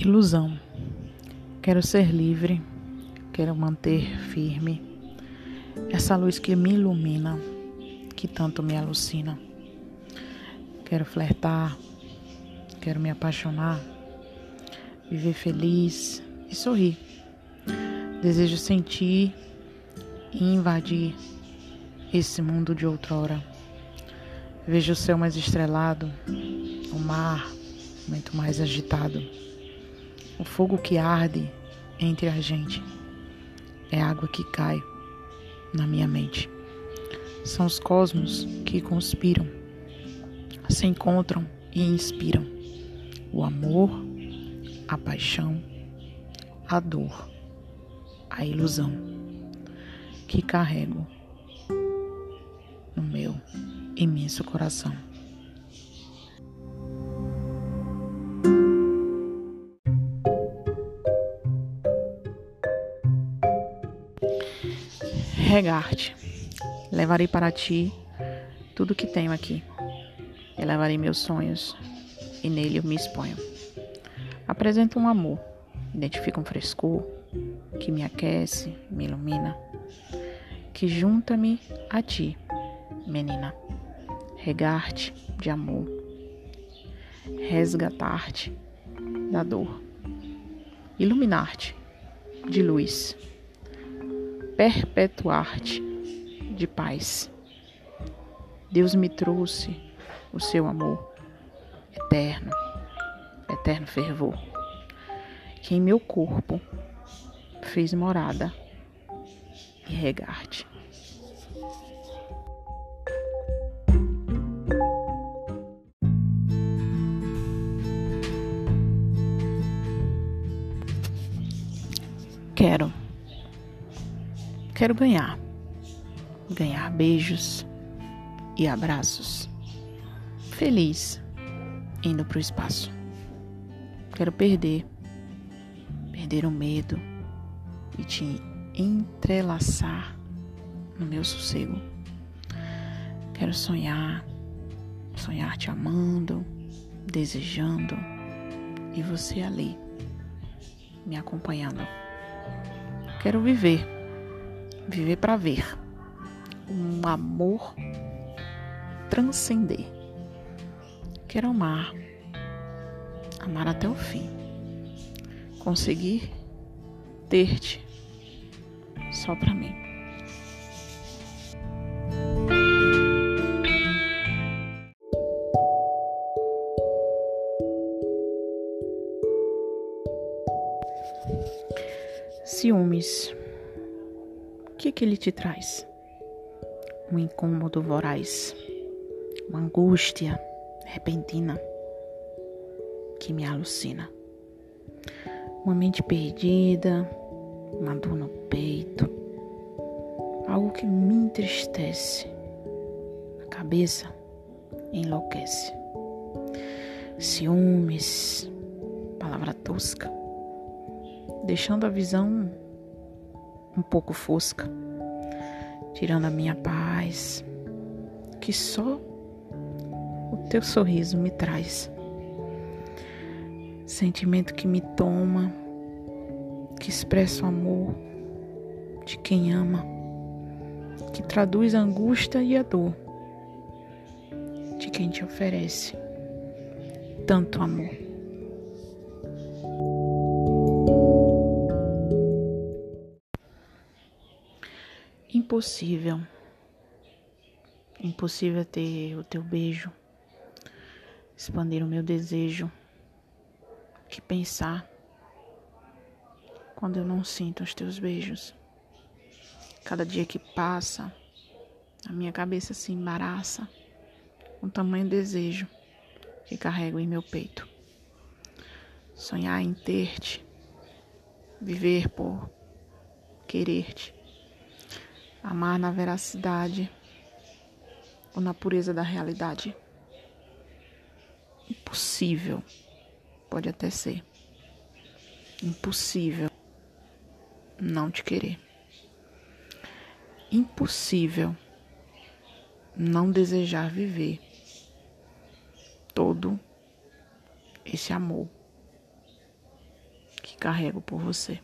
Ilusão. Quero ser livre, quero manter firme essa luz que me ilumina, que tanto me alucina. Quero flertar, quero me apaixonar, viver feliz e sorrir. Desejo sentir e invadir esse mundo de outrora. Vejo o céu mais estrelado, o mar muito mais agitado o fogo que arde entre a gente é água que cai na minha mente. São os cosmos que conspiram, se encontram e inspiram o amor, a paixão, a dor, a ilusão que carrego no meu imenso coração. Regar-te. Levarei para ti tudo que tenho aqui. E levarei meus sonhos, e nele eu me exponho. Apresento um amor, identifico um frescor que me aquece, me ilumina, que junta-me a ti, menina. Regar-te de amor, resgatar-te da dor, iluminar-te de luz perpetuar-te de paz. Deus me trouxe o seu amor eterno, eterno fervor, que em meu corpo fez morada e regar-te. Quero Quero ganhar. Ganhar beijos e abraços. Feliz indo para o espaço. Quero perder. Perder o medo e te entrelaçar no meu sossego. Quero sonhar, sonhar te amando, desejando e você ali me acompanhando. Quero viver viver para ver, um amor transcender. Quero amar, amar até o fim, conseguir ter-te só para mim. Ciúmes que, que ele te traz? Um incômodo voraz, uma angústia repentina que me alucina. Uma mente perdida, uma dor no peito, algo que me entristece. A cabeça enlouquece. Ciúmes, palavra tosca, deixando a visão um pouco fosca, tirando a minha paz, que só o teu sorriso me traz. Sentimento que me toma, que expressa o amor de quem ama, que traduz a angústia e a dor de quem te oferece tanto amor. Impossível. Impossível ter o teu beijo, expandir o meu desejo. Que pensar quando eu não sinto os teus beijos. Cada dia que passa, a minha cabeça se embaraça com tamanho desejo que carrego em meu peito. Sonhar em ter-te, viver por querer-te amar na veracidade ou na pureza da realidade. Impossível, pode até ser. Impossível não te querer. Impossível não desejar viver todo esse amor carrego por você.